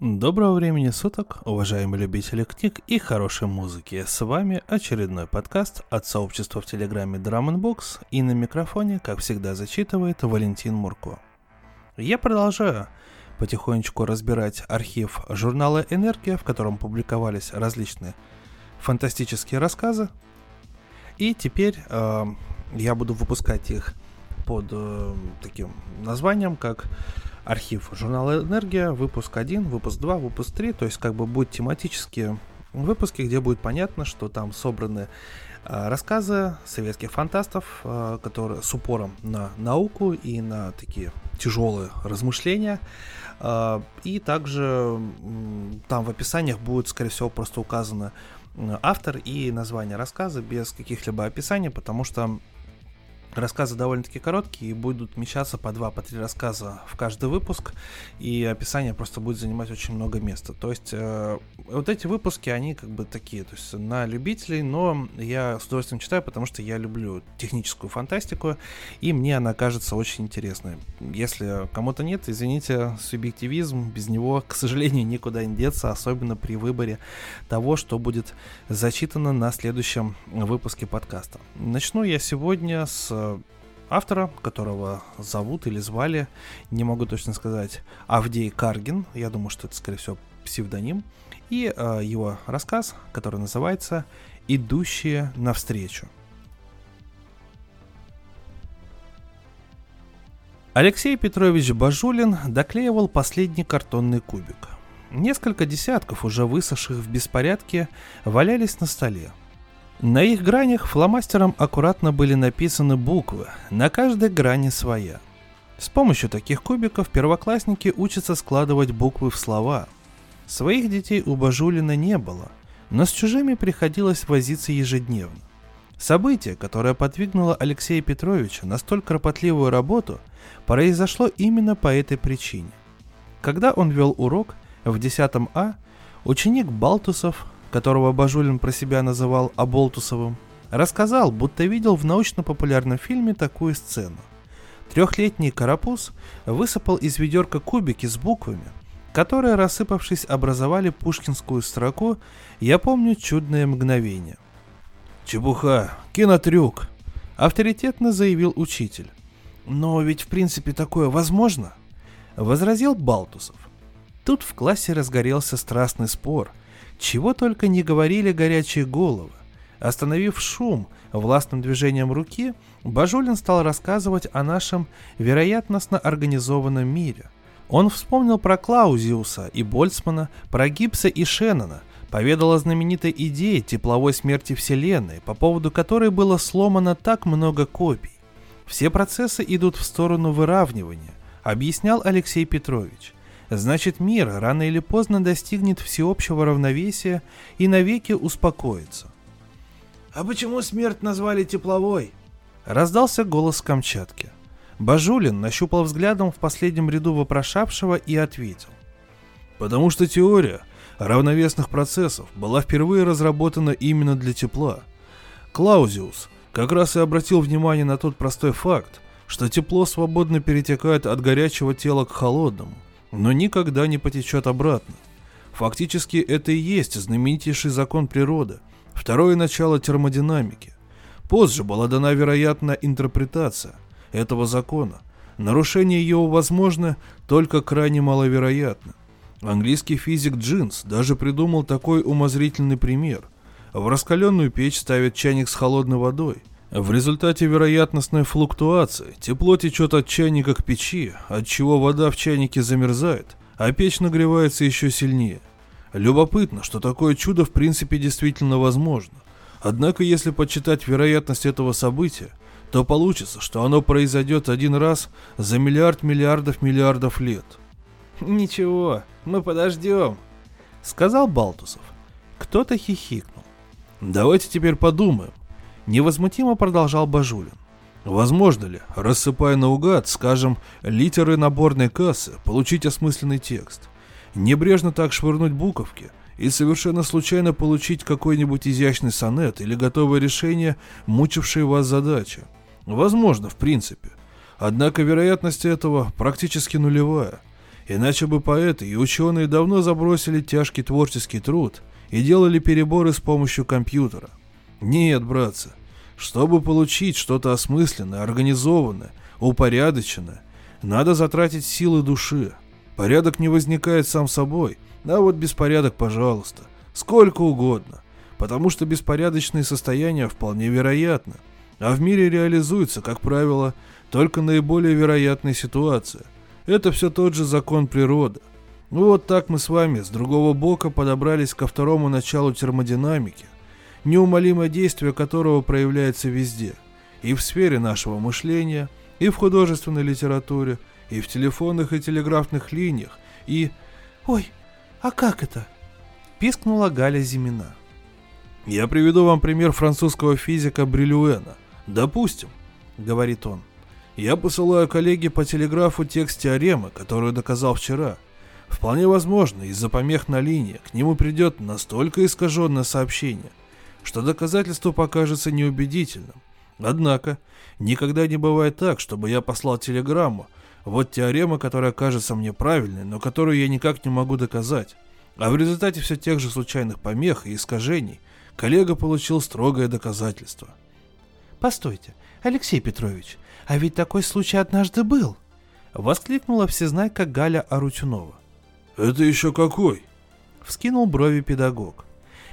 Доброго времени суток, уважаемые любители книг и хорошей музыки. С вами очередной подкаст от сообщества в Телеграме Drum Box и на микрофоне, как всегда, зачитывает Валентин Мурко. Я продолжаю потихонечку разбирать архив журнала «Энергия», в котором публиковались различные фантастические рассказы. И теперь э, я буду выпускать их под э, таким названием, как архив журнала «Энергия», выпуск 1, выпуск 2, выпуск 3, то есть как бы будут тематические выпуски, где будет понятно, что там собраны э, рассказы советских фантастов, э, которые с упором на науку и на такие тяжелые размышления. Э, и также там в описаниях будет, скорее всего, просто указано автор и название рассказа без каких-либо описаний, потому что Рассказы довольно-таки короткие и будут вмещаться по два, по три рассказа в каждый выпуск, и описание просто будет занимать очень много места. То есть э, вот эти выпуски, они как бы такие, то есть на любителей, но я с удовольствием читаю, потому что я люблю техническую фантастику, и мне она кажется очень интересной. Если кому-то нет, извините, субъективизм, без него, к сожалению, никуда не деться, особенно при выборе того, что будет зачитано на следующем выпуске подкаста. Начну я сегодня с автора, которого зовут или звали, не могу точно сказать, Авдей Каргин, я думаю, что это, скорее всего, псевдоним, и э, его рассказ, который называется «Идущие навстречу». Алексей Петрович Бажулин доклеивал последний картонный кубик. Несколько десятков уже высохших в беспорядке валялись на столе – на их гранях фломастером аккуратно были написаны буквы, на каждой грани своя. С помощью таких кубиков первоклассники учатся складывать буквы в слова. Своих детей у Бажулина не было, но с чужими приходилось возиться ежедневно. Событие, которое подвигнуло Алексея Петровича на столь кропотливую работу, произошло именно по этой причине. Когда он вел урок в 10 А, ученик Балтусов которого Бажулин про себя называл Аболтусовым, рассказал, будто видел в научно-популярном фильме такую сцену. Трехлетний карапуз высыпал из ведерка кубики с буквами, которые, рассыпавшись, образовали пушкинскую строку «Я помню чудное мгновение». «Чебуха, кинотрюк!» – авторитетно заявил учитель. «Но ведь в принципе такое возможно?» – возразил Балтусов. Тут в классе разгорелся страстный спор – чего только не говорили горячие головы. Остановив шум властным движением руки, Бажулин стал рассказывать о нашем вероятностно организованном мире. Он вспомнил про Клаузиуса и Больцмана, про Гибса и Шеннона, поведал о знаменитой идее тепловой смерти Вселенной, по поводу которой было сломано так много копий. Все процессы идут в сторону выравнивания, объяснял Алексей Петрович – значит мир рано или поздно достигнет всеобщего равновесия и навеки успокоится. «А почему смерть назвали тепловой?» Раздался голос Камчатки. Бажулин нащупал взглядом в последнем ряду вопрошавшего и ответил. «Потому что теория равновесных процессов была впервые разработана именно для тепла. Клаузиус как раз и обратил внимание на тот простой факт, что тепло свободно перетекает от горячего тела к холодному – но никогда не потечет обратно. Фактически это и есть знаменитейший закон природы, второе начало термодинамики. Позже была дана, вероятно, интерпретация этого закона. Нарушение его возможно, только крайне маловероятно. Английский физик Джинс даже придумал такой умозрительный пример. В раскаленную печь ставят чайник с холодной водой – в результате вероятностной флуктуации тепло течет от чайника к печи, от чего вода в чайнике замерзает, а печь нагревается еще сильнее. Любопытно, что такое чудо в принципе действительно возможно. Однако, если подсчитать вероятность этого события, то получится, что оно произойдет один раз за миллиард миллиардов миллиардов лет. «Ничего, мы подождем», — сказал Балтусов. Кто-то хихикнул. «Давайте теперь подумаем, Невозмутимо продолжал Бажулин. Возможно ли, рассыпая наугад, скажем, литеры наборной кассы, получить осмысленный текст? Небрежно так швырнуть буковки и совершенно случайно получить какой-нибудь изящный сонет или готовое решение, мучившей вас задачи? Возможно, в принципе. Однако вероятность этого практически нулевая. Иначе бы поэты и ученые давно забросили тяжкий творческий труд и делали переборы с помощью компьютера. Нет, братцы, чтобы получить что-то осмысленное, организованное, упорядоченное, надо затратить силы души. Порядок не возникает сам собой, а вот беспорядок, пожалуйста, сколько угодно, потому что беспорядочные состояния вполне вероятны, а в мире реализуется, как правило, только наиболее вероятная ситуация. Это все тот же закон природы. Ну вот так мы с вами с другого бока подобрались ко второму началу термодинамики, неумолимое действие которого проявляется везде, и в сфере нашего мышления, и в художественной литературе, и в телефонных и телеграфных линиях, и... «Ой, а как это?» – пискнула Галя Зимина. «Я приведу вам пример французского физика Брилюэна. Допустим, — говорит он, — я посылаю коллеге по телеграфу текст теоремы, которую доказал вчера — Вполне возможно, из-за помех на линии к нему придет настолько искаженное сообщение, что доказательство покажется неубедительным. Однако, никогда не бывает так, чтобы я послал телеграмму, вот теорема, которая кажется мне правильной, но которую я никак не могу доказать. А в результате все тех же случайных помех и искажений коллега получил строгое доказательство. «Постойте, Алексей Петрович, а ведь такой случай однажды был!» Воскликнула всезнайка Галя Арутюнова. «Это еще какой?» — вскинул брови педагог.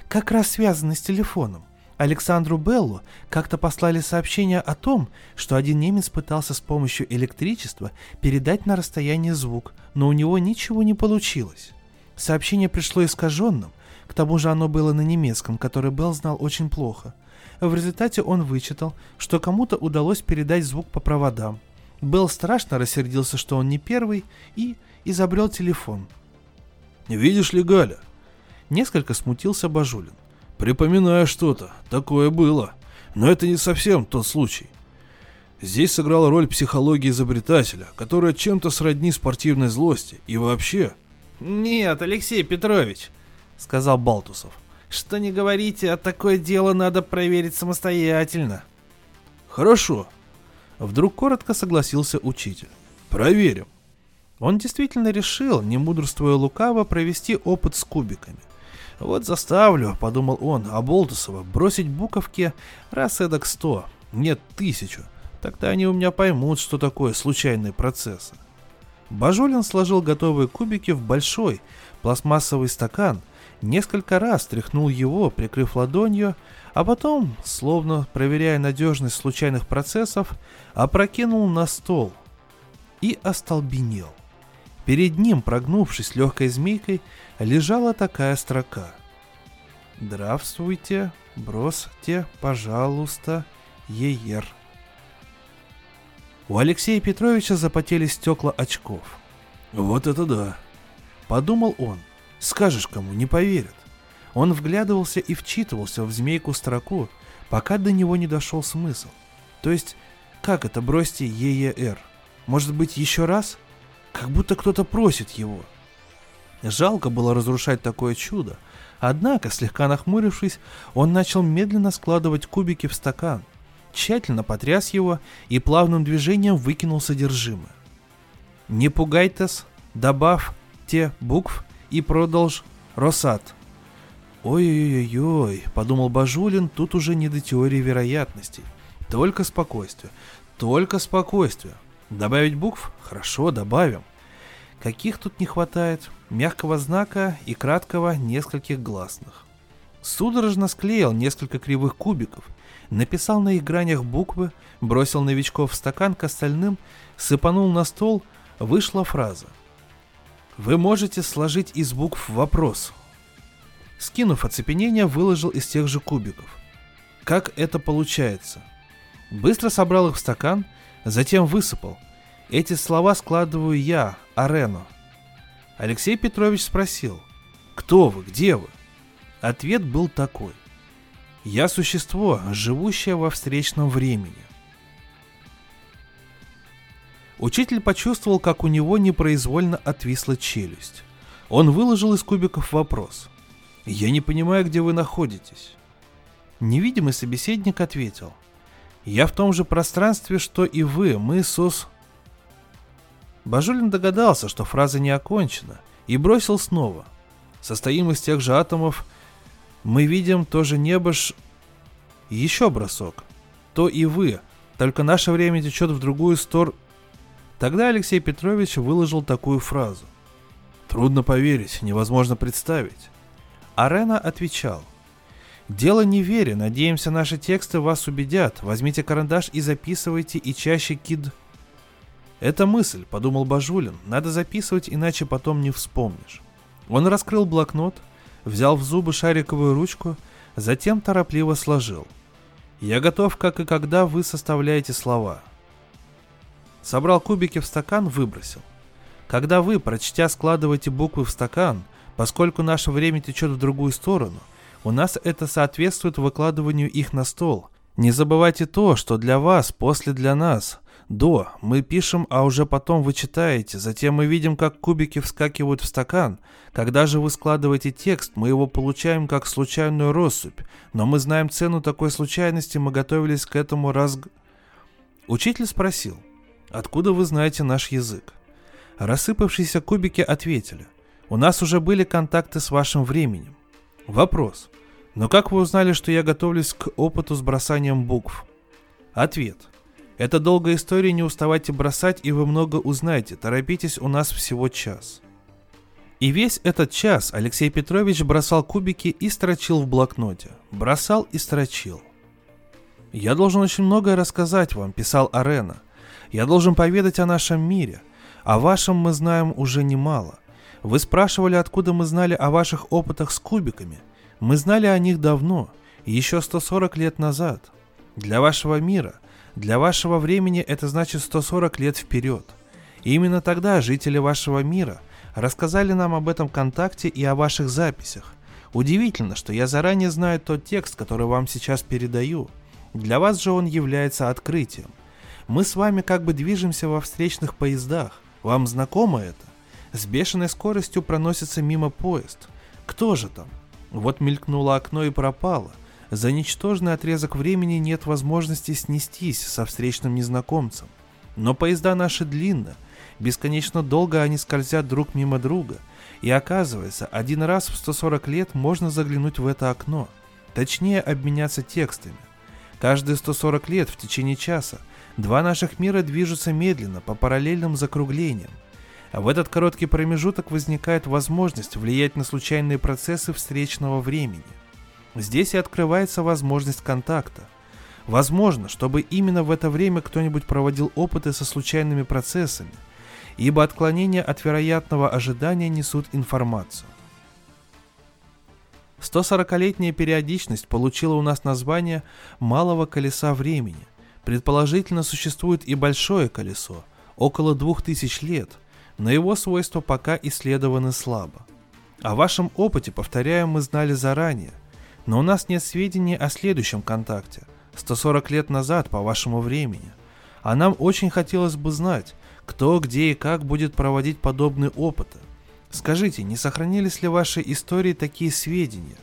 «Как раз связано с телефоном. Александру Беллу как-то послали сообщение о том, что один немец пытался с помощью электричества передать на расстояние звук, но у него ничего не получилось. Сообщение пришло искаженным, к тому же оно было на немецком, который Белл знал очень плохо. В результате он вычитал, что кому-то удалось передать звук по проводам. Белл страшно рассердился, что он не первый, и изобрел телефон – Видишь ли, Галя? Несколько смутился Бажулин. Припоминаю что-то, такое было. Но это не совсем тот случай. Здесь сыграла роль психологии изобретателя, которая чем-то сродни спортивной злости. И вообще... «Нет, Алексей Петрович», — сказал Балтусов. «Что не говорите, а такое дело надо проверить самостоятельно». «Хорошо», — вдруг коротко согласился учитель. «Проверим». Он действительно решил, не мудрствуя лукаво, провести опыт с кубиками. «Вот заставлю», — подумал он, — «Аболтусова бросить буковки раз эдак сто, нет, тысячу. Тогда они у меня поймут, что такое случайные процессы». Бажулин сложил готовые кубики в большой пластмассовый стакан, несколько раз тряхнул его, прикрыв ладонью, а потом, словно проверяя надежность случайных процессов, опрокинул на стол и остолбенел. Перед ним, прогнувшись легкой змейкой, лежала такая строка. «Здравствуйте, бросьте, пожалуйста, ЕЕР». У Алексея Петровича запотели стекла очков. «Вот это да!» — подумал он. «Скажешь кому, не поверят». Он вглядывался и вчитывался в змейку строку, пока до него не дошел смысл. То есть, как это бросьте ЕЕР? Может быть, еще раз? Как будто кто-то просит его. Жалко было разрушать такое чудо, однако, слегка нахмурившись, он начал медленно складывать кубики в стакан, тщательно потряс его и плавным движением выкинул содержимое. «Не пугайтесь, добавь те букв и продолж Росат». «Ой-ой-ой», — подумал Бажулин, тут уже не до теории вероятностей. Только спокойствие, только спокойствие. Добавить букв? Хорошо, добавим. Каких тут не хватает? Мягкого знака и краткого нескольких гласных. Судорожно склеил несколько кривых кубиков, написал на их гранях буквы, бросил новичков в стакан к остальным, сыпанул на стол, вышла фраза. Вы можете сложить из букв вопрос. Скинув оцепенение, выложил из тех же кубиков. Как это получается? Быстро собрал их в стакан, затем высыпал. Эти слова складываю я, Арено. Алексей Петрович спросил, кто вы, где вы? Ответ был такой. Я существо, живущее во встречном времени. Учитель почувствовал, как у него непроизвольно отвисла челюсть. Он выложил из кубиков вопрос. «Я не понимаю, где вы находитесь». Невидимый собеседник ответил. «Я в том же пространстве, что и вы, мы сос...» Бажулин догадался, что фраза не окончена, и бросил снова. Состоим из тех же атомов. Мы видим то же небо ш... Еще бросок. То и вы. Только наше время течет в другую сторону. Тогда Алексей Петрович выложил такую фразу. Трудно поверить, невозможно представить. Арена отвечал. Дело не вере, надеемся, наши тексты вас убедят. Возьмите карандаш и записывайте, и чаще кид... Это мысль, подумал Бажулин, надо записывать, иначе потом не вспомнишь. Он раскрыл блокнот, взял в зубы шариковую ручку, затем торопливо сложил. Я готов, как и когда вы составляете слова. Собрал кубики в стакан, выбросил. Когда вы, прочтя, складываете буквы в стакан, поскольку наше время течет в другую сторону, у нас это соответствует выкладыванию их на стол. Не забывайте то, что для вас, после для нас. До мы пишем, а уже потом вы читаете. Затем мы видим, как кубики вскакивают в стакан. Когда же вы складываете текст, мы его получаем как случайную россыпь. Но мы знаем цену такой случайности, мы готовились к этому раз... Учитель спросил, откуда вы знаете наш язык? Рассыпавшиеся кубики ответили, у нас уже были контакты с вашим временем. Вопрос, но как вы узнали, что я готовлюсь к опыту с бросанием букв? Ответ – это долгая история, не уставайте бросать, и вы много узнаете. Торопитесь, у нас всего час. И весь этот час Алексей Петрович бросал кубики и строчил в блокноте. Бросал и строчил. «Я должен очень многое рассказать вам», — писал Арена. «Я должен поведать о нашем мире. О вашем мы знаем уже немало. Вы спрашивали, откуда мы знали о ваших опытах с кубиками. Мы знали о них давно, еще 140 лет назад. Для вашего мира — для вашего времени это значит 140 лет вперед. И именно тогда жители вашего мира рассказали нам об этом контакте и о ваших записях. Удивительно, что я заранее знаю тот текст, который вам сейчас передаю. Для вас же он является открытием. Мы с вами как бы движемся во встречных поездах. Вам знакомо это? С бешеной скоростью проносится мимо поезд. Кто же там? Вот мелькнуло окно и пропало – за ничтожный отрезок времени нет возможности снестись со встречным незнакомцем. Но поезда наши длинны, бесконечно долго они скользят друг мимо друга, и оказывается, один раз в 140 лет можно заглянуть в это окно, точнее обменяться текстами. Каждые 140 лет в течение часа два наших мира движутся медленно по параллельным закруглениям, а в этот короткий промежуток возникает возможность влиять на случайные процессы встречного времени – Здесь и открывается возможность контакта. Возможно, чтобы именно в это время кто-нибудь проводил опыты со случайными процессами, ибо отклонения от вероятного ожидания несут информацию. 140-летняя периодичность получила у нас название «малого колеса времени». Предположительно, существует и большое колесо, около 2000 лет, но его свойства пока исследованы слабо. О вашем опыте, повторяю, мы знали заранее – но у нас нет сведений о следующем контакте, 140 лет назад по вашему времени. А нам очень хотелось бы знать, кто, где и как будет проводить подобные опыты. Скажите, не сохранились ли в вашей истории такие сведения?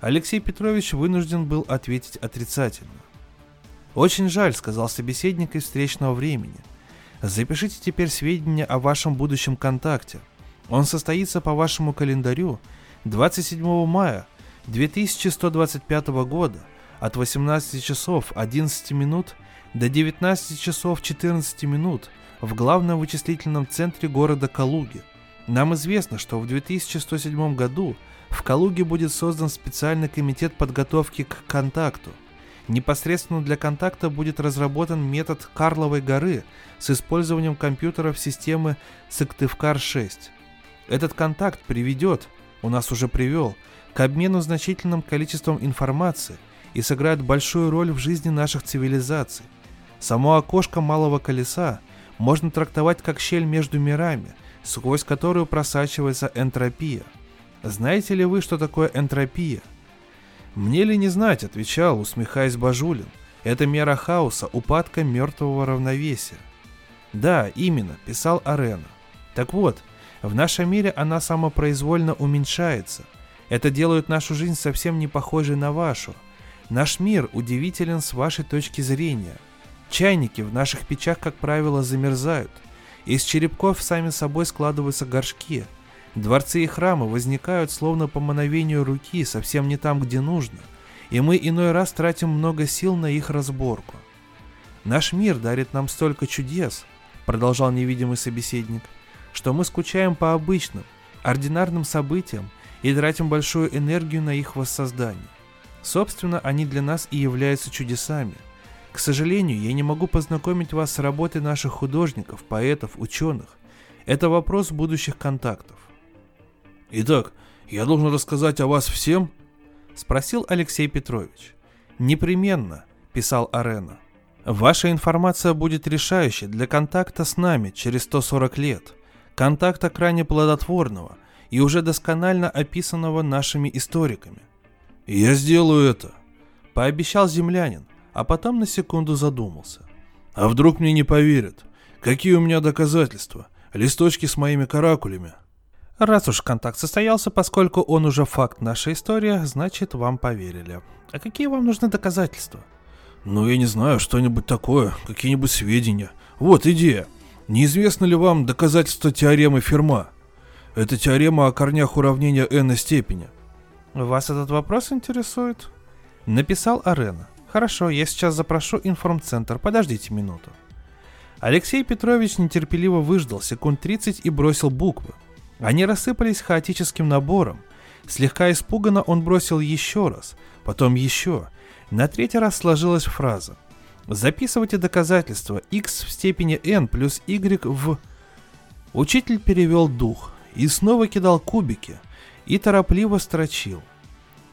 Алексей Петрович вынужден был ответить отрицательно. «Очень жаль», — сказал собеседник из встречного времени. «Запишите теперь сведения о вашем будущем контакте. Он состоится по вашему календарю 27 мая 2125 года от 18 часов 11 минут до 19 часов 14 минут в главном вычислительном центре города Калуги. Нам известно, что в 2107 году в Калуге будет создан специальный комитет подготовки к контакту. Непосредственно для контакта будет разработан метод Карловой горы с использованием компьютеров системы Сыктывкар-6. Этот контакт приведет, у нас уже привел, к обмену значительным количеством информации и сыграют большую роль в жизни наших цивилизаций. Само окошко малого колеса можно трактовать как щель между мирами, сквозь которую просачивается энтропия. Знаете ли вы, что такое энтропия? Мне ли не знать, отвечал, усмехаясь Бажулин. Это мера хаоса, упадка мертвого равновесия. Да, именно, писал Арена. Так вот, в нашем мире она самопроизвольно уменьшается – это делает нашу жизнь совсем не похожей на вашу. Наш мир удивителен с вашей точки зрения. Чайники в наших печах, как правило, замерзают. Из черепков сами собой складываются горшки. Дворцы и храмы возникают словно по мановению руки, совсем не там, где нужно. И мы иной раз тратим много сил на их разборку. Наш мир дарит нам столько чудес, продолжал невидимый собеседник, что мы скучаем по обычным, ординарным событиям и тратим большую энергию на их воссоздание. Собственно, они для нас и являются чудесами – к сожалению, я не могу познакомить вас с работой наших художников, поэтов, ученых. Это вопрос будущих контактов. Итак, я должен рассказать о вас всем? Спросил Алексей Петрович. Непременно, писал Арена. Ваша информация будет решающей для контакта с нами через 140 лет. Контакта крайне плодотворного и уже досконально описанного нашими историками. Я сделаю это, пообещал землянин, а потом на секунду задумался. А вдруг мне не поверят? Какие у меня доказательства? Листочки с моими каракулями. Раз уж контакт состоялся, поскольку он уже факт нашей истории, значит вам поверили. А какие вам нужны доказательства? Ну, я не знаю, что-нибудь такое, какие-нибудь сведения. Вот идея. Неизвестно ли вам доказательство теоремы Ферма? Это теорема о корнях уравнения n степени. Вас этот вопрос интересует? Написал Арена. Хорошо, я сейчас запрошу информцентр, подождите минуту. Алексей Петрович нетерпеливо выждал секунд 30 и бросил буквы. Они рассыпались хаотическим набором. Слегка испуганно он бросил еще раз, потом еще. На третий раз сложилась фраза. Записывайте доказательства x в степени n плюс y в... Учитель перевел дух и снова кидал кубики и торопливо строчил –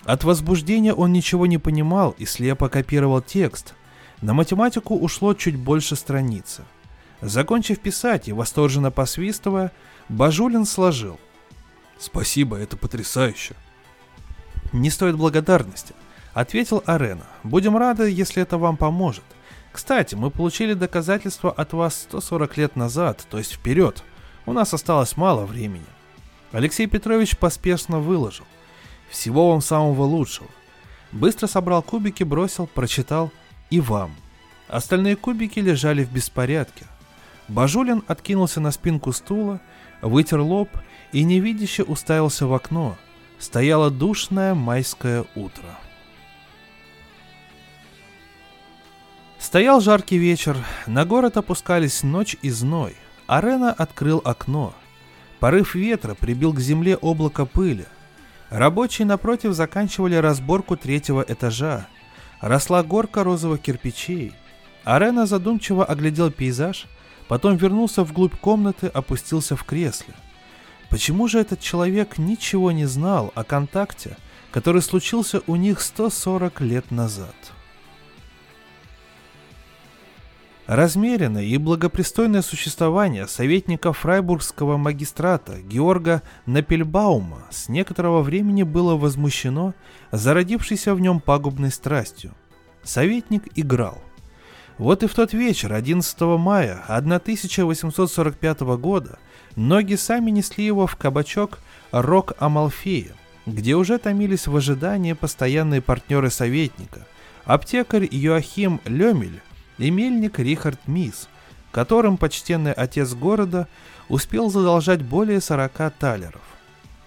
от возбуждения он ничего не понимал и слепо копировал текст. На математику ушло чуть больше страницы. Закончив писать и восторженно посвистывая, Бажулин сложил. «Спасибо, это потрясающе!» «Не стоит благодарности», — ответил Арена. «Будем рады, если это вам поможет. Кстати, мы получили доказательства от вас 140 лет назад, то есть вперед. У нас осталось мало времени». Алексей Петрович поспешно выложил. Всего вам самого лучшего. Быстро собрал кубики, бросил, прочитал и вам. Остальные кубики лежали в беспорядке. Бажулин откинулся на спинку стула, вытер лоб и невидяще уставился в окно. Стояло душное майское утро. Стоял жаркий вечер, на город опускались ночь и зной. Арена открыл окно. Порыв ветра прибил к земле облако пыли. Рабочие напротив заканчивали разборку третьего этажа. Росла горка розовых кирпичей. Арена задумчиво оглядел пейзаж, потом вернулся вглубь комнаты, опустился в кресле. Почему же этот человек ничего не знал о контакте, который случился у них 140 лет назад? Размеренное и благопристойное существование советника фрайбургского магистрата Георга Напельбаума с некоторого времени было возмущено зародившейся в нем пагубной страстью. Советник играл. Вот и в тот вечер, 11 мая 1845 года, ноги сами несли его в кабачок Рок Амалфея, где уже томились в ожидании постоянные партнеры советника, аптекарь Йоахим Лемель и мельник Рихард Мисс, которым почтенный отец города успел задолжать более 40 талеров.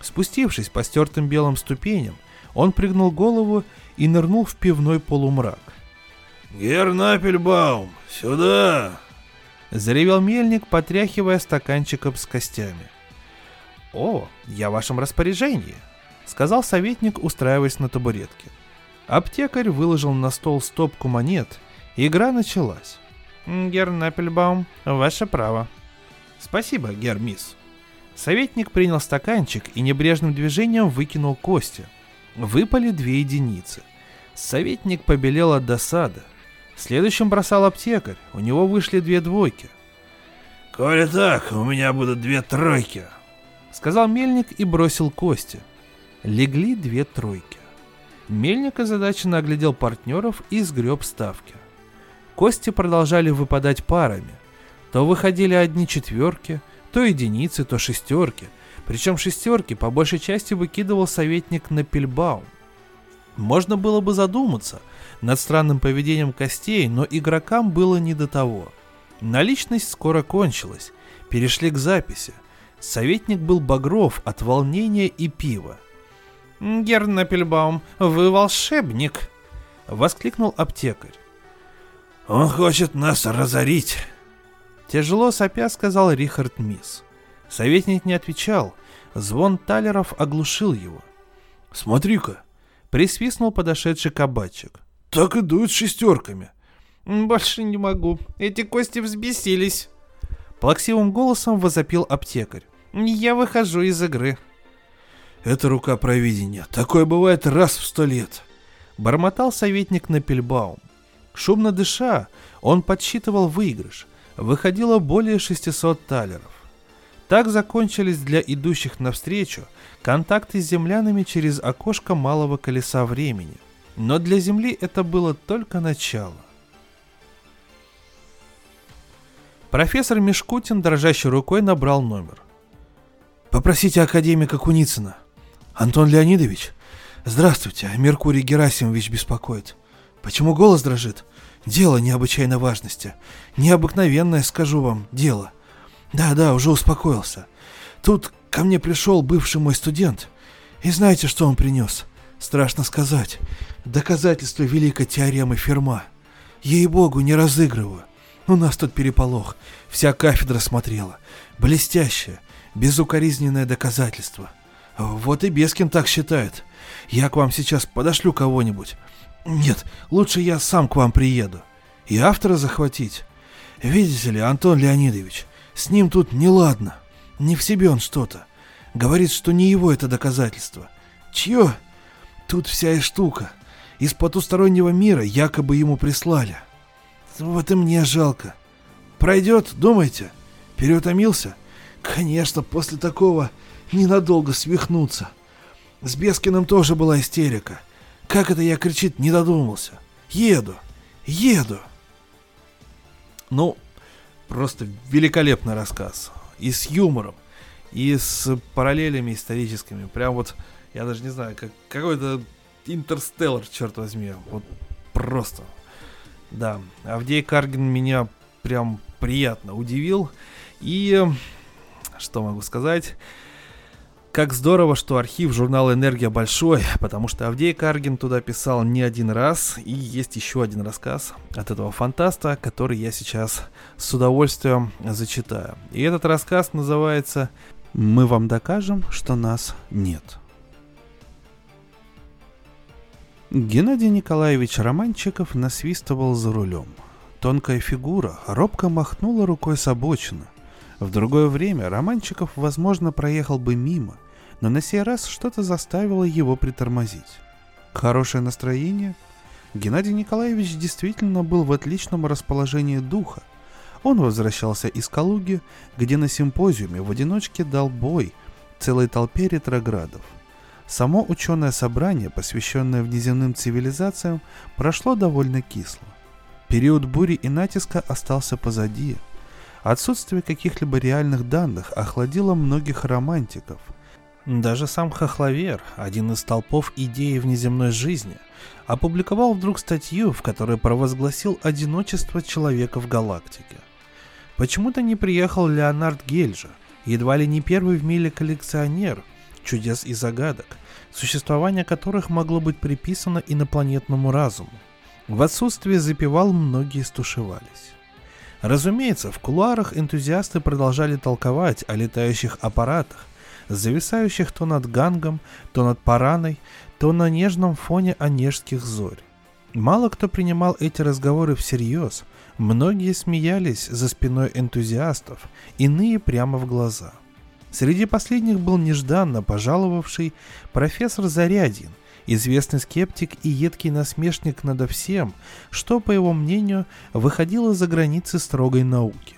Спустившись по стертым белым ступеням, он пригнул голову и нырнул в пивной полумрак. «Гернапельбаум, сюда!» Заревел мельник, потряхивая стаканчиком с костями. «О, я в вашем распоряжении», — сказал советник, устраиваясь на табуретке. Аптекарь выложил на стол стопку монет Игра началась. Гер Напельбаум, ваше право. Спасибо, Гер Мисс. Советник принял стаканчик и небрежным движением выкинул кости. Выпали две единицы. Советник побелел от досады. Следующим бросал аптекарь, у него вышли две двойки. «Коли так, у меня будут две тройки», — сказал мельник и бросил кости. Легли две тройки. Мельник озадаченно оглядел партнеров и сгреб ставки. Кости продолжали выпадать парами. То выходили одни четверки, то единицы, то шестерки. Причем шестерки по большей части выкидывал советник на пельбаум. Можно было бы задуматься над странным поведением костей, но игрокам было не до того. Наличность скоро кончилась. перешли к записи. Советник был багров от волнения и пива. «Гернапельбаум, вы волшебник!» — воскликнул аптекарь. «Он хочет нас разорить!» Тяжело сопя сказал Рихард Мисс. Советник не отвечал. Звон талеров оглушил его. «Смотри-ка!» — присвистнул подошедший кабачик. «Так и дует шестерками!» «Больше не могу. Эти кости взбесились!» Плаксивым голосом возопил аптекарь. «Я выхожу из игры». «Это рука провидения. Такое бывает раз в сто лет!» Бормотал советник Напельбаум. Шумно дыша, он подсчитывал выигрыш. Выходило более 600 талеров. Так закончились для идущих навстречу контакты с землянами через окошко малого колеса времени. Но для Земли это было только начало. Профессор Мешкутин дрожащей рукой набрал номер. «Попросите академика Куницына. Антон Леонидович? Здравствуйте, Меркурий Герасимович беспокоит. Почему голос дрожит? Дело необычайной важности. Необыкновенное, скажу вам, дело. Да-да, уже успокоился. Тут ко мне пришел бывший мой студент. И знаете, что он принес? Страшно сказать. Доказательство великой теоремы Ферма. Ей-богу, не разыгрываю. У нас тут переполох. Вся кафедра смотрела. Блестящее, безукоризненное доказательство. Вот и Бескин так считает. Я к вам сейчас подошлю кого-нибудь. Нет, лучше я сам к вам приеду. И автора захватить. Видите ли, Антон Леонидович, с ним тут неладно. Не в себе он что-то. Говорит, что не его это доказательство. Чье? Тут вся и штука. Из потустороннего мира якобы ему прислали. Вот и мне жалко. Пройдет, думаете? Переутомился? Конечно, после такого ненадолго свихнуться. С Бескиным тоже была истерика. Как это я, кричит, не додумался? Еду, еду. Ну, просто великолепный рассказ. И с юмором, и с параллелями историческими. Прям вот, я даже не знаю, как какой-то интерстеллар, черт возьми. Вот просто. Да, Авдей Каргин меня прям приятно удивил. И что могу сказать? Как здорово, что архив журнала «Энергия» большой, потому что Авдей Каргин туда писал не один раз, и есть еще один рассказ от этого фантаста, который я сейчас с удовольствием зачитаю. И этот рассказ называется «Мы вам докажем, что нас нет». Геннадий Николаевич Романчиков насвистывал за рулем. Тонкая фигура робко махнула рукой с обочины. В другое время Романчиков, возможно, проехал бы мимо – но на сей раз что-то заставило его притормозить. Хорошее настроение? Геннадий Николаевич действительно был в отличном расположении духа. Он возвращался из Калуги, где на симпозиуме в одиночке дал бой целой толпе ретроградов. Само ученое собрание, посвященное внеземным цивилизациям, прошло довольно кисло. Период бури и натиска остался позади. Отсутствие каких-либо реальных данных охладило многих романтиков – даже сам Хохловер, один из толпов идеи внеземной жизни, опубликовал вдруг статью, в которой провозгласил одиночество человека в галактике. Почему-то не приехал Леонард Гельжа, едва ли не первый в мире коллекционер чудес и загадок, существование которых могло быть приписано инопланетному разуму. В отсутствие запевал многие стушевались. Разумеется, в кулуарах энтузиасты продолжали толковать о летающих аппаратах, зависающих то над Гангом, то над Параной, то на нежном фоне онежских зорь. Мало кто принимал эти разговоры всерьез, многие смеялись за спиной энтузиастов, иные прямо в глаза. Среди последних был нежданно пожаловавший профессор Зарядин, известный скептик и едкий насмешник над всем, что, по его мнению, выходило за границы строгой науки.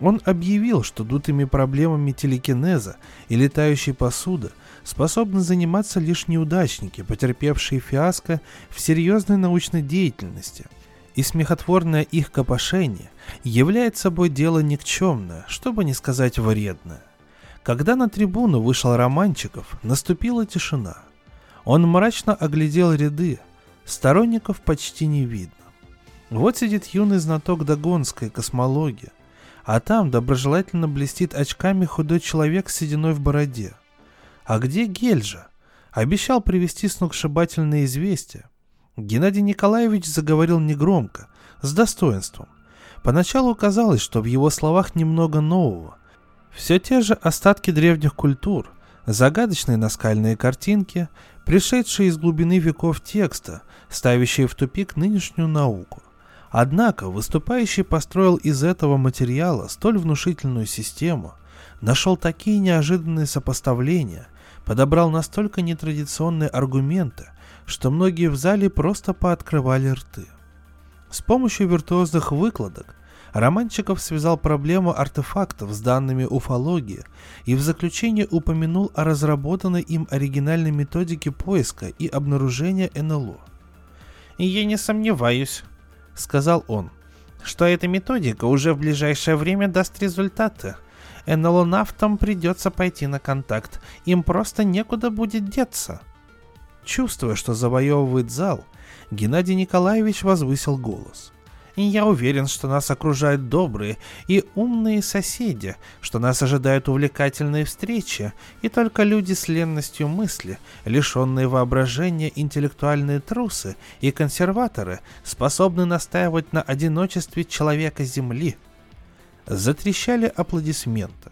Он объявил, что дутыми проблемами телекинеза и летающей посуды способны заниматься лишь неудачники, потерпевшие фиаско в серьезной научной деятельности, и смехотворное их копошение является собой дело никчемное, чтобы не сказать вредное. Когда на трибуну вышел Романчиков, наступила тишина. Он мрачно оглядел ряды, сторонников почти не видно. Вот сидит юный знаток догонской космологии – А там доброжелательно блестит очками худой человек с сединой в бороде. А где Гельжа? Обещал привести сногсшибательные известия. Геннадий Николаевич заговорил негромко, с достоинством. Поначалу казалось, что в его словах немного нового. Все те же остатки древних культур, загадочные наскальные картинки, пришедшие из глубины веков текста, ставящие в тупик нынешнюю науку. Однако выступающий построил из этого материала столь внушительную систему, нашел такие неожиданные сопоставления, подобрал настолько нетрадиционные аргументы, что многие в зале просто пооткрывали рты. С помощью виртуозных выкладок Романчиков связал проблему артефактов с данными уфологии и в заключение упомянул о разработанной им оригинальной методике поиска и обнаружения НЛО. «И я не сомневаюсь», — сказал он, — «что эта методика уже в ближайшее время даст результаты. НЛО-нафтам придется пойти на контакт, им просто некуда будет деться». Чувствуя, что завоевывает зал, Геннадий Николаевич возвысил голос. И я уверен, что нас окружают добрые и умные соседи, что нас ожидают увлекательные встречи, и только люди с ленностью мысли, лишенные воображения интеллектуальные трусы и консерваторы способны настаивать на одиночестве человека Земли. Затрещали аплодисменты.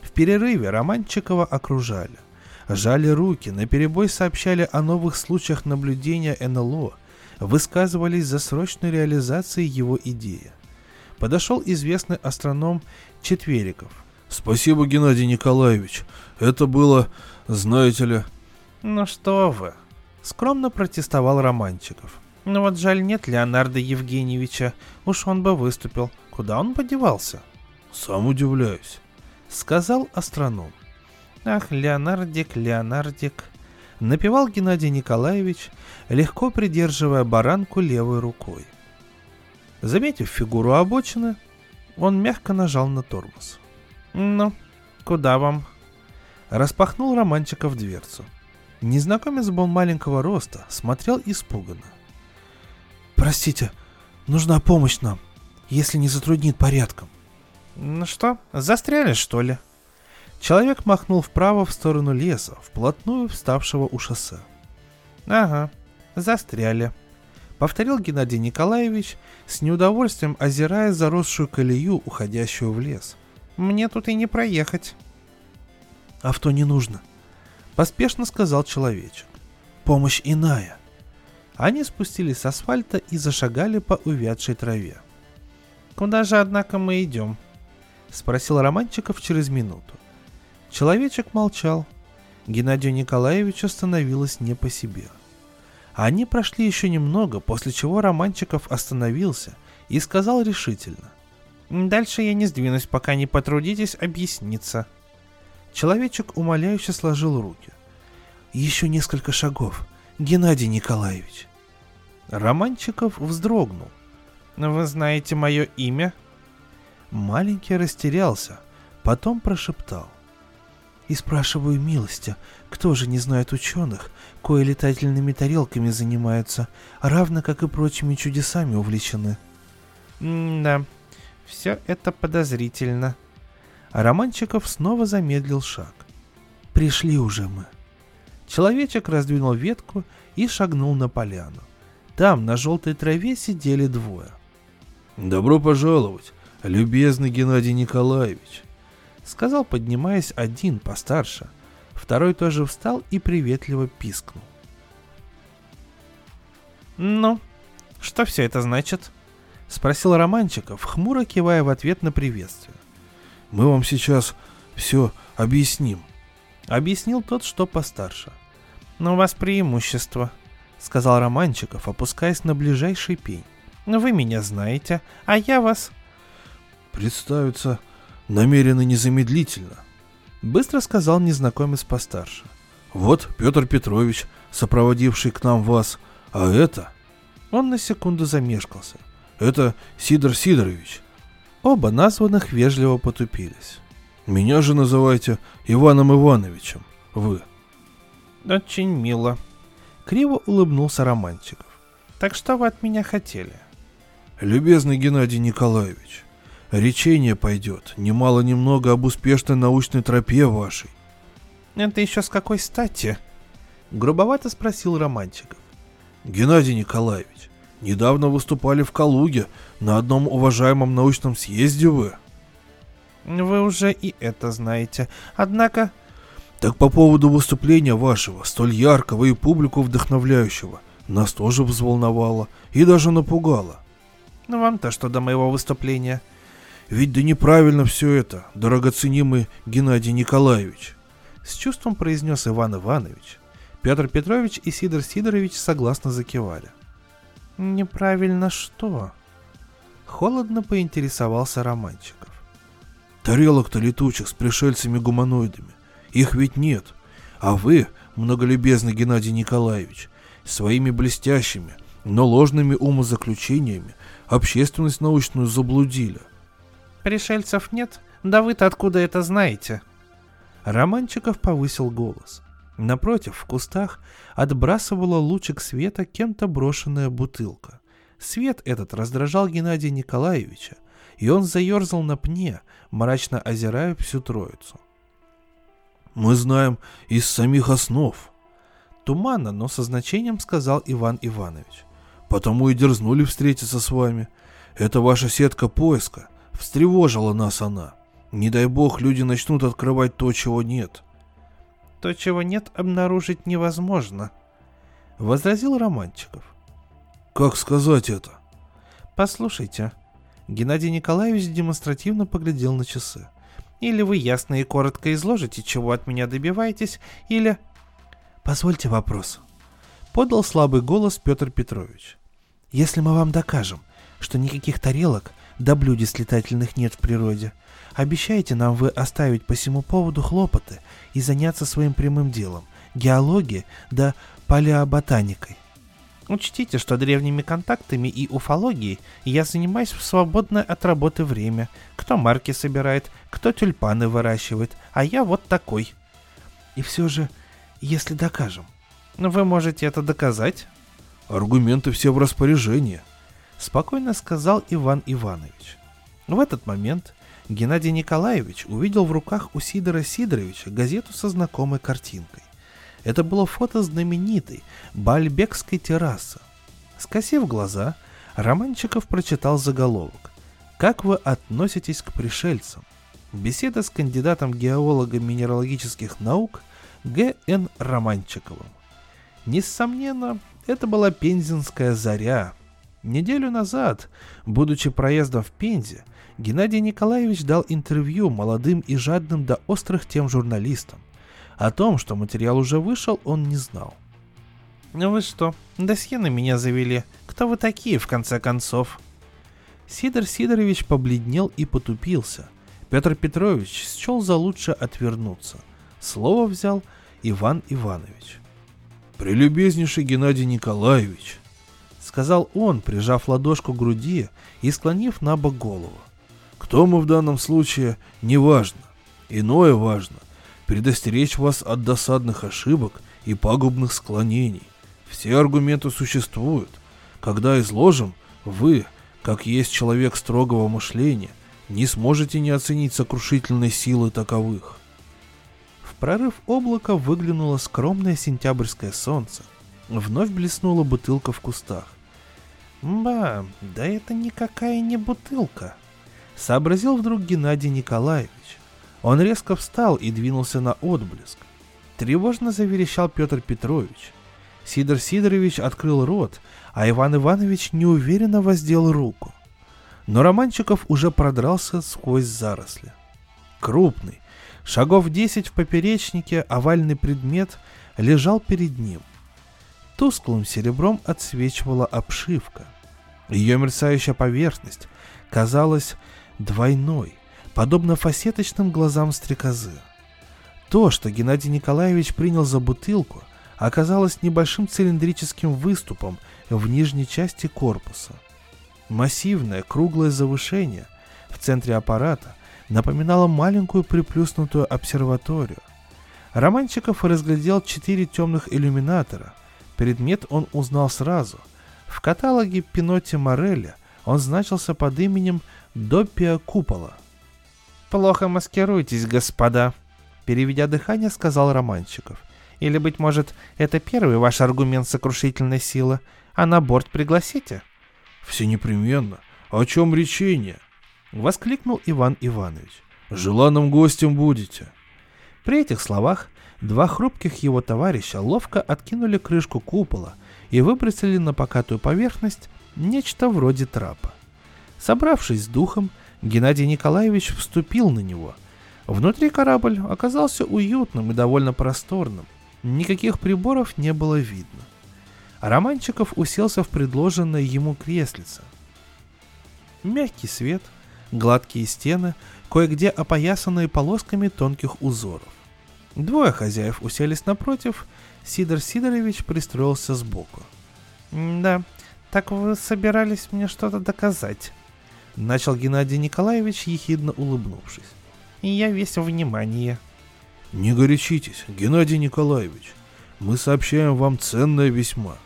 В перерыве Романчикова окружали. Жали руки, наперебой сообщали о новых случаях наблюдения НЛО, высказывались за срочную реализацию его идеи. Подошел известный астроном Четвериков. «Спасибо, Геннадий Николаевич. Это было, знаете ли...» «Ну что вы!» — скромно протестовал Романчиков. «Ну вот жаль, нет Леонарда Евгеньевича. Уж он бы выступил. Куда он подевался?» «Сам удивляюсь», — сказал астроном. «Ах, Леонардик, Леонардик!» Напевал Геннадий Николаевич, легко придерживая баранку левой рукой. Заметив фигуру обочины, он мягко нажал на тормоз. «Ну, куда вам?» Распахнул Романчиков дверцу. Незнакомец был маленького роста, смотрел испуганно. «Простите, нужна помощь нам, если не затруднит порядком». «Ну что, застряли, что ли?» Человек махнул вправо в сторону леса, вплотную вставшего у шоссе. «Ага, застряли», — повторил Геннадий Николаевич, с неудовольствием озирая заросшую колею, уходящую в лес. «Мне тут и не проехать». «Авто не нужно», — поспешно сказал человечек. «Помощь иная». Они спустились с асфальта и зашагали по увядшей траве. «Куда же, однако, мы идем?» — спросил Романчиков через минуту. Человечек молчал. Геннадию Николаевичу становилось не по себе. Они прошли еще немного, после чего Романчиков остановился и сказал решительно. «Дальше я не сдвинусь, пока не потрудитесь объясниться». Человечек умоляюще сложил руки. «Еще несколько шагов, Геннадий Николаевич». Романчиков вздрогнул. «Вы знаете мое имя?» Маленький растерялся, потом прошептал и спрашиваю милости, кто же не знает ученых, кои летательными тарелками занимаются, равно как и прочими чудесами увлечены. да, все это подозрительно. А Романчиков снова замедлил шаг. Пришли уже мы. Человечек раздвинул ветку и шагнул на поляну. Там на желтой траве сидели двое. «Добро пожаловать, любезный Геннадий Николаевич», сказал, поднимаясь один постарше. Второй тоже встал и приветливо пискнул. «Ну, что все это значит?» — спросил Романчиков, хмуро кивая в ответ на приветствие. «Мы вам сейчас все объясним», — объяснил тот, что постарше. «Но у вас преимущество», — сказал Романчиков, опускаясь на ближайший пень. «Вы меня знаете, а я вас...» «Представиться намерены незамедлительно. Быстро сказал незнакомец постарше. Вот Петр Петрович, сопроводивший к нам вас, а это... Он на секунду замешкался. Это Сидор Сидорович. Оба названных вежливо потупились. Меня же называйте Иваном Ивановичем. Вы. Очень мило. Криво улыбнулся Романчиков. Так что вы от меня хотели? Любезный Геннадий Николаевич, Речение пойдет, немало-немного об успешной научной тропе вашей. Это еще с какой стати? Грубовато спросил Романчиков. Геннадий Николаевич, недавно выступали в Калуге на одном уважаемом научном съезде вы. Вы уже и это знаете. Однако... Так по поводу выступления вашего, столь яркого и публику вдохновляющего, нас тоже взволновало и даже напугало. Ну вам-то что до моего выступления? Ведь да неправильно все это, дорогоценимый Геннадий Николаевич. С чувством произнес Иван Иванович. Петр Петрович и Сидор Сидорович согласно закивали. Неправильно что? Холодно поинтересовался Романчиков. Тарелок-то летучих с пришельцами-гуманоидами. Их ведь нет. А вы, многолюбезный Геннадий Николаевич, своими блестящими, но ложными умозаключениями общественность научную заблудили. Пришельцев нет? Да вы-то откуда это знаете? Романчиков повысил голос. Напротив, в кустах отбрасывала лучик света кем-то брошенная бутылка. Свет этот раздражал Геннадия Николаевича, и он заерзал на пне, мрачно озирая всю троицу. «Мы знаем из самих основ», — туманно, но со значением сказал Иван Иванович. «Потому и дерзнули встретиться с вами. Это ваша сетка поиска. Встревожила нас она. Не дай бог, люди начнут открывать то, чего нет». «То, чего нет, обнаружить невозможно», — возразил Романчиков. «Как сказать это?» «Послушайте», Геннадий Николаевич демонстративно поглядел на часы. Или вы ясно и коротко изложите, чего от меня добиваетесь, или... Позвольте вопрос. Подал слабый голос Петр Петрович. Если мы вам докажем, что никаких тарелок да блюдец летательных нет в природе, обещаете нам вы оставить по всему поводу хлопоты и заняться своим прямым делом, геологией да палеоботаникой. Учтите, что древними контактами и уфологией я занимаюсь в свободное от работы время. Кто марки собирает, кто тюльпаны выращивает, а я вот такой. И все же, если докажем. Вы можете это доказать? Аргументы все в распоряжении. Спокойно сказал Иван Иванович. В этот момент Геннадий Николаевич увидел в руках у Сидора Сидоровича газету со знакомой картинкой. Это было фото знаменитой Бальбекской террасы. Скосив глаза, Романчиков прочитал заголовок. «Как вы относитесь к пришельцам?» Беседа с кандидатом геолога минералогических наук Г.Н. Романчиковым. Несомненно, это была пензенская заря. Неделю назад, будучи проездом в Пензе, Геннадий Николаевич дал интервью молодым и жадным до острых тем журналистам. О том, что материал уже вышел, он не знал. «Ну вы что, досье на меня завели? Кто вы такие, в конце концов?» Сидор Сидорович побледнел и потупился. Петр Петрович счел за лучше отвернуться. Слово взял Иван Иванович. «Прелюбезнейший Геннадий Николаевич», — сказал он, прижав ладошку к груди и склонив на бок голову. «Кто мы в данном случае, неважно. Иное важно — предостеречь вас от досадных ошибок и пагубных склонений. Все аргументы существуют. Когда изложим, вы, как есть человек строгого мышления, не сможете не оценить сокрушительной силы таковых. В прорыв облака выглянуло скромное сентябрьское солнце. Вновь блеснула бутылка в кустах. «Ба, да это никакая не бутылка», — сообразил вдруг Геннадий Николаевич. Он резко встал и двинулся на отблеск. Тревожно заверещал Петр Петрович. Сидор Сидорович открыл рот, а Иван Иванович неуверенно воздел руку. Но Романчиков уже продрался сквозь заросли. Крупный, шагов десять в поперечнике, овальный предмет лежал перед ним. Тусклым серебром отсвечивала обшивка. Ее мерцающая поверхность казалась двойной, подобно фасеточным глазам стрекозы. То, что Геннадий Николаевич принял за бутылку, оказалось небольшим цилиндрическим выступом в нижней части корпуса. Массивное круглое завышение в центре аппарата напоминало маленькую приплюснутую обсерваторию. Романчиков разглядел четыре темных иллюминатора. Предмет он узнал сразу. В каталоге Пинотти Морелли он значился под именем Доппия Купола. «Плохо маскируйтесь, господа», — переведя дыхание, сказал Романчиков. «Или, быть может, это первый ваш аргумент сокрушительной силы, а на борт пригласите?» «Все непременно. О чем речение?» — воскликнул Иван Иванович. «Желанным гостем будете». При этих словах два хрупких его товарища ловко откинули крышку купола и выбросили на покатую поверхность нечто вроде трапа. Собравшись с духом, Геннадий Николаевич вступил на него. Внутри корабль оказался уютным и довольно просторным. Никаких приборов не было видно. Романчиков уселся в предложенное ему креслице. Мягкий свет, гладкие стены, кое-где опоясанные полосками тонких узоров. Двое хозяев уселись напротив, Сидор Сидорович пристроился сбоку. «Да, так вы собирались мне что-то доказать?» Начал Геннадий Николаевич, ехидно улыбнувшись. «Я весь внимание». «Не горячитесь, Геннадий Николаевич. Мы сообщаем вам ценное весьма.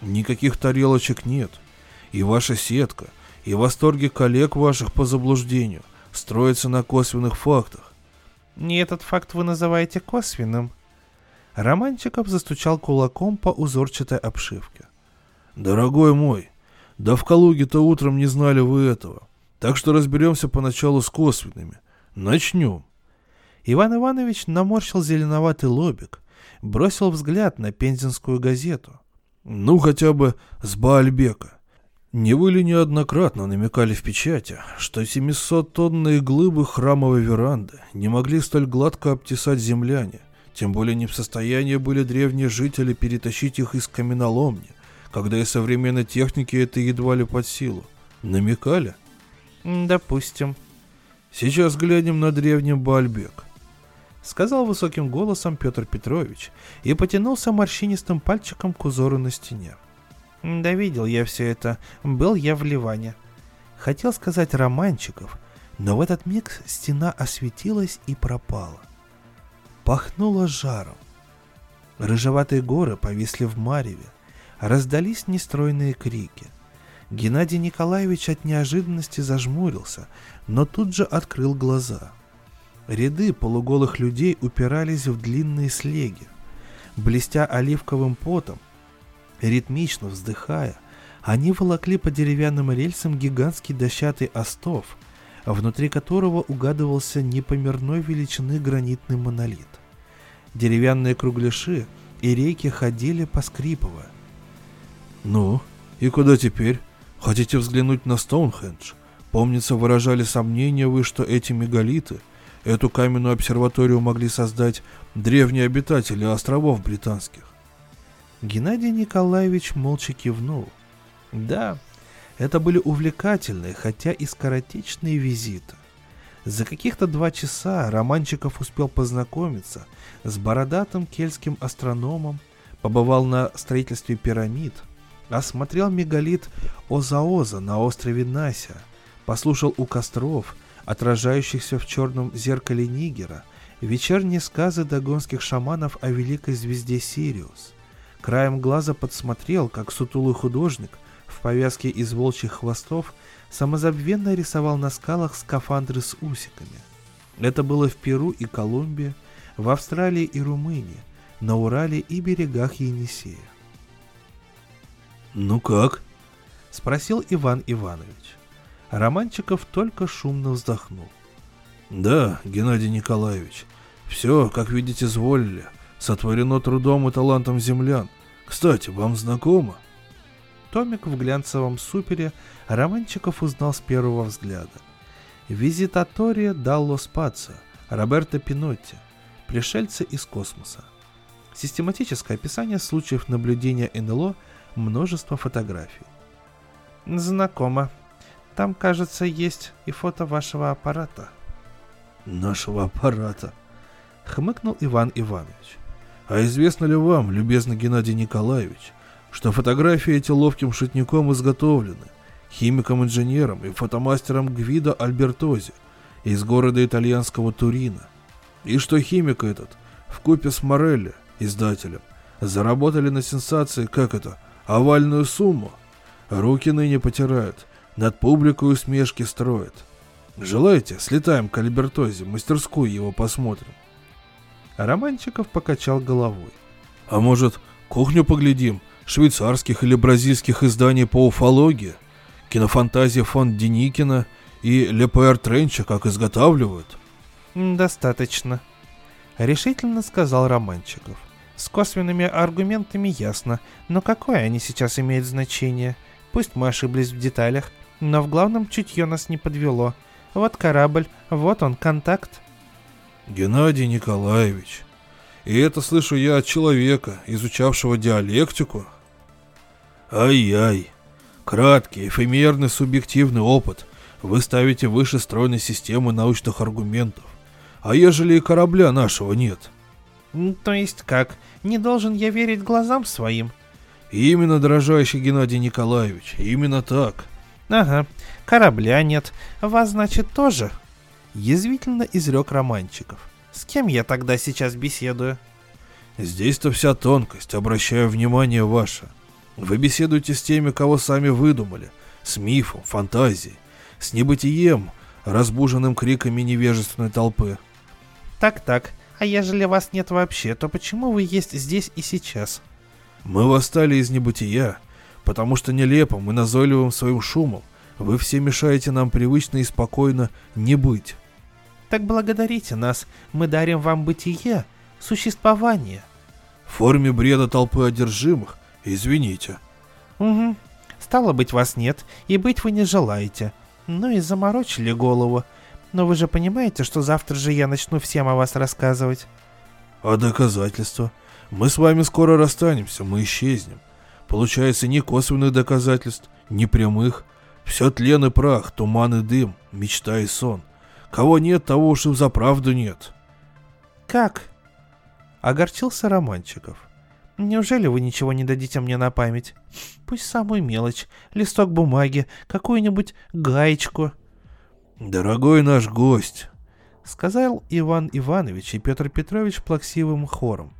Никаких тарелочек нет. И ваша сетка, и восторги коллег ваших по заблуждению строятся на косвенных фактах. Не этот факт вы называете косвенным? Романчиков застучал кулаком по узорчатой обшивке. Дорогой мой, да в Калуге-то утром не знали вы этого. Так что разберемся поначалу с косвенными. Начнем. Иван Иванович наморщил зеленоватый лобик, бросил взгляд на пензенскую газету. Ну, хотя бы с Баальбека. Не вы ли неоднократно намекали в печати, что 700-тонные глыбы храмовой веранды не могли столь гладко обтесать земляне, тем более не в состоянии были древние жители перетащить их из каменоломни, когда и современной техники это едва ли под силу. Намекали? Допустим. Сейчас глянем на древний Бальбек. Сказал высоким голосом Петр Петрович и потянулся морщинистым пальчиком к узору на стене. Да видел я все это. Был я в Ливане. Хотел сказать романчиков, но в этот миг стена осветилась и пропала. Пахнуло жаром. Рыжеватые горы повисли в мареве. Раздались нестройные крики. Геннадий Николаевич от неожиданности зажмурился, но тут же открыл глаза. Ряды полуголых людей упирались в длинные слеги. Блестя оливковым потом, Ритмично вздыхая, они волокли по деревянным рельсам гигантский дощатый остов, внутри которого угадывался непомерной величины гранитный монолит. Деревянные кругляши и рейки ходили, поскрипывая. «Ну, и куда теперь? Хотите взглянуть на Стоунхендж? Помнится, выражали сомнения вы, что эти мегалиты, эту каменную обсерваторию могли создать древние обитатели островов британских. Геннадий Николаевич молча кивнул. Да, это были увлекательные, хотя и скоротечные визиты. За каких-то два часа Романчиков успел познакомиться с бородатым кельтским астрономом, побывал на строительстве пирамид, осмотрел мегалит Озаоза на острове Нася, послушал у костров, отражающихся в черном зеркале Нигера, вечерние сказы догонских шаманов о великой звезде Сириус – Краем глаза подсмотрел, как сутулый художник в повязке из волчьих хвостов самозабвенно рисовал на скалах скафандры с усиками. Это было в Перу и Колумбии, в Австралии и Румынии, на Урале и берегах Енисея. «Ну как?» — спросил Иван Иванович. Романчиков только шумно вздохнул. «Да, Геннадий Николаевич, все, как видите, зволили сотворено трудом и талантом землян. Кстати, вам знакомо?» Томик в глянцевом супере Романчиков узнал с первого взгляда. Визитатория Далло Спацио, Роберто Пинотти, пришельцы из космоса. Систематическое описание случаев наблюдения НЛО, множество фотографий. Знакомо. Там, кажется, есть и фото вашего аппарата. Нашего аппарата? Хмыкнул Иван Иванович. А известно ли вам, любезный Геннадий Николаевич, что фотографии эти ловким шутником изготовлены, химиком-инженером и фотомастером Гвидо Альбертози из города итальянского Турина, и что химик этот, в купе с Морелли, издателем, заработали на сенсации, как это, овальную сумму. Руки ныне потирают, над публикой усмешки строят. Желаете, слетаем к Альбертозе, мастерскую его посмотрим. Романчиков покачал головой. А может, кухню поглядим, швейцарских или бразильских изданий по уфологии? Кинофантазия фон Деникина и Лепер Тренча как изготавливают? Достаточно. Решительно сказал Романчиков. С косвенными аргументами ясно, но какое они сейчас имеют значение? Пусть мы ошиблись в деталях, но в главном чутье нас не подвело. Вот корабль, вот он, контакт. Геннадий Николаевич, и это слышу я от человека, изучавшего диалектику. Ай-яй, краткий, эфемерный субъективный опыт вы ставите выше стройной системы научных аргументов. А ежели и корабля нашего нет? То есть как? Не должен я верить глазам своим? Именно, дорожайший Геннадий Николаевич, именно так. Ага, корабля нет, вас, значит, тоже? Язвительно изрек Романчиков. С кем я тогда сейчас беседую? Здесь-то вся тонкость, обращаю внимание ваше. Вы беседуете с теми, кого сами выдумали, с мифом, фантазией, с небытием, разбуженным криками невежественной толпы. Так-так, а ежели вас нет вообще, то почему вы есть здесь и сейчас? Мы восстали из небытия, потому что нелепым и назойливым своим шумом вы все мешаете нам привычно и спокойно не быть. Так благодарите нас, мы дарим вам бытие, существование. В форме бреда толпы одержимых, извините. Угу, стало быть, вас нет, и быть вы не желаете. Ну и заморочили голову. Но вы же понимаете, что завтра же я начну всем о вас рассказывать. А доказательства? Мы с вами скоро расстанемся, мы исчезнем. Получается, ни косвенных доказательств, ни прямых. Все тлен и прах, туман и дым, мечта и сон. Кого нет, того уж и взаправду нет. Как? Огорчился Романчиков. Неужели вы ничего не дадите мне на память? Пусть самую мелочь, листок бумаги, какую-нибудь гаечку. Дорогой наш гость, сказал Иван Иванович и Петр Петрович плаксивым хором.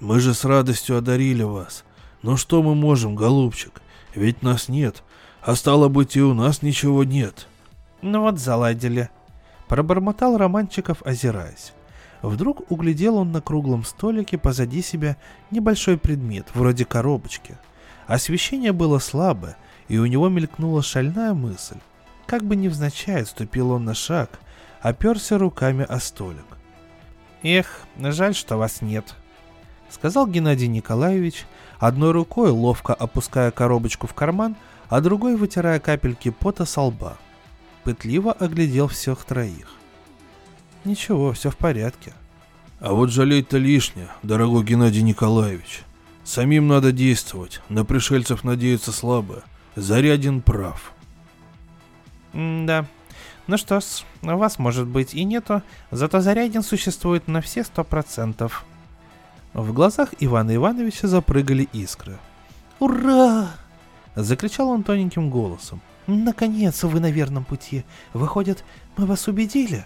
Мы же с радостью одарили вас. Но что мы можем, голубчик? Ведь нас нет, а стало быть и у нас ничего нет. Ну вот заладили. Пробормотал Романчиков, озираясь. Вдруг углядел он на круглом столике позади себя небольшой предмет, вроде коробочки. Освещение было слабое, и у него мелькнула шальная мысль. Как бы невзначай ступил он на шаг, оперся руками о столик. «Эх, жаль, что вас нет», — сказал Геннадий Николаевич, одной рукой ловко опуская коробочку в карман, а другой вытирая капельки пота со лба. Пытливо оглядел всех троих. Ничего, все в порядке. А вот жалеть-то лишнее, дорогой Геннадий Николаевич. Самим надо действовать, на пришельцев надеяться слабо. Зарядин прав. М да. Ну что ж, вас может быть и нету, зато Зарядин существует на все сто процентов. В глазах Ивана Ивановича запрыгали искры. «Ура!» — закричал он тоненьким голосом. «Наконец вы на верном пути. Выходит, мы вас убедили?»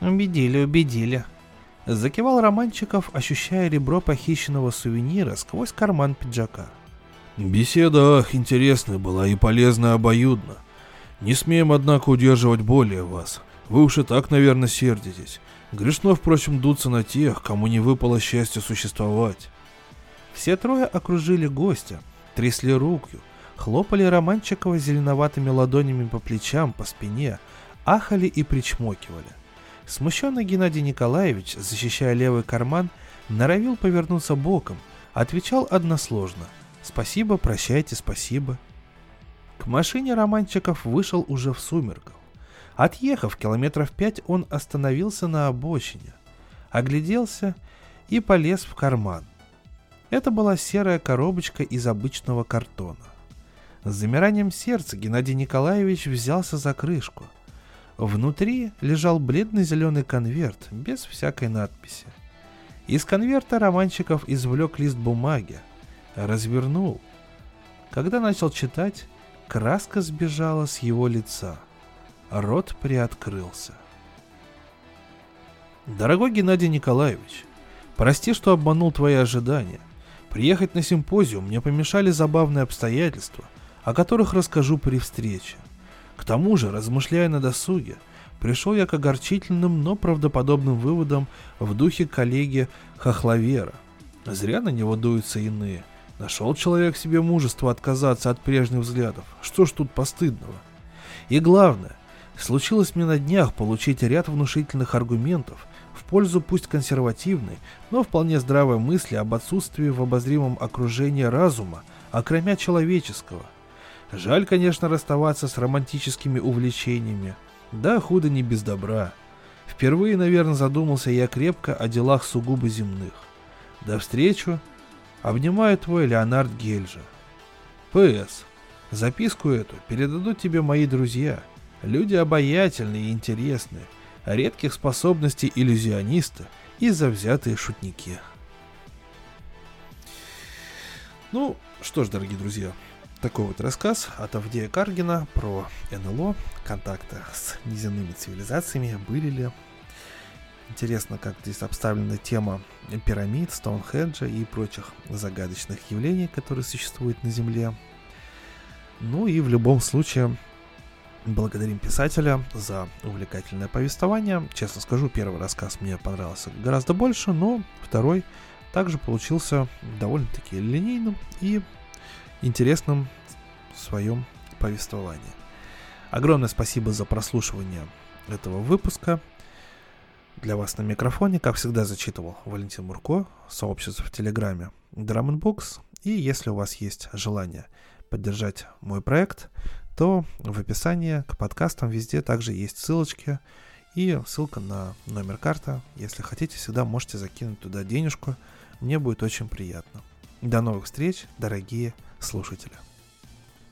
«Убедили, убедили», — закивал Романчиков, ощущая ребро похищенного сувенира сквозь карман пиджака. «Беседа, ах, интересная была и полезная обоюдно. Не смеем, однако, удерживать более вас. Вы уж и так, наверное, сердитесь. Грешно, впрочем, дуться на тех, кому не выпало счастье существовать». Все трое окружили гостя, трясли руку, хлопали Романчикова зеленоватыми ладонями по плечам, по спине, ахали и причмокивали. Смущенный Геннадий Николаевич, защищая левый карман, норовил повернуться боком, отвечал односложно «Спасибо, прощайте, спасибо». К машине Романчиков вышел уже в сумерках. Отъехав километров пять, он остановился на обочине, огляделся и полез в карман. Это была серая коробочка из обычного картона. С замиранием сердца Геннадий Николаевич взялся за крышку – Внутри лежал бледный зеленый конверт, без всякой надписи. Из конверта Романчиков извлек лист бумаги, развернул. Когда начал читать, краска сбежала с его лица. Рот приоткрылся. Дорогой Геннадий Николаевич, прости, что обманул твои ожидания. Приехать на симпозиум мне помешали забавные обстоятельства, о которых расскажу при встрече. К тому же, размышляя на досуге, пришел я к огорчительным, но правдоподобным выводам в духе коллеги Хохловера. Зря на него дуются иные. Нашел человек себе мужество отказаться от прежних взглядов. Что ж тут постыдного? И главное, случилось мне на днях получить ряд внушительных аргументов в пользу пусть консервативной, но вполне здравой мысли об отсутствии в обозримом окружении разума, окромя человеческого. Жаль, конечно, расставаться с романтическими увлечениями, да, худо не без добра. Впервые, наверное, задумался я крепко о делах сугубо земных. До встречи. Обнимаю твой Леонард Гельжа. П.С. Записку эту передадут тебе мои друзья. Люди обаятельные и интересные, редких способностей иллюзиониста и завзятые шутники. Ну, что ж, дорогие друзья, такой вот рассказ от Авдея Каргина про НЛО, контакты с неземными цивилизациями, были ли. Интересно, как здесь обставлена тема пирамид, Стоунхеджа и прочих загадочных явлений, которые существуют на Земле. Ну и в любом случае, благодарим писателя за увлекательное повествование. Честно скажу, первый рассказ мне понравился гораздо больше, но второй также получился довольно-таки линейным и интересном своем повествовании. Огромное спасибо за прослушивание этого выпуска. Для вас на микрофоне, как всегда, зачитывал Валентин Мурко, сообщество в Телеграме Drum Books. И если у вас есть желание поддержать мой проект, то в описании к подкастам везде также есть ссылочки и ссылка на номер карты. Если хотите, всегда можете закинуть туда денежку. Мне будет очень приятно. До новых встреч, дорогие слушателя.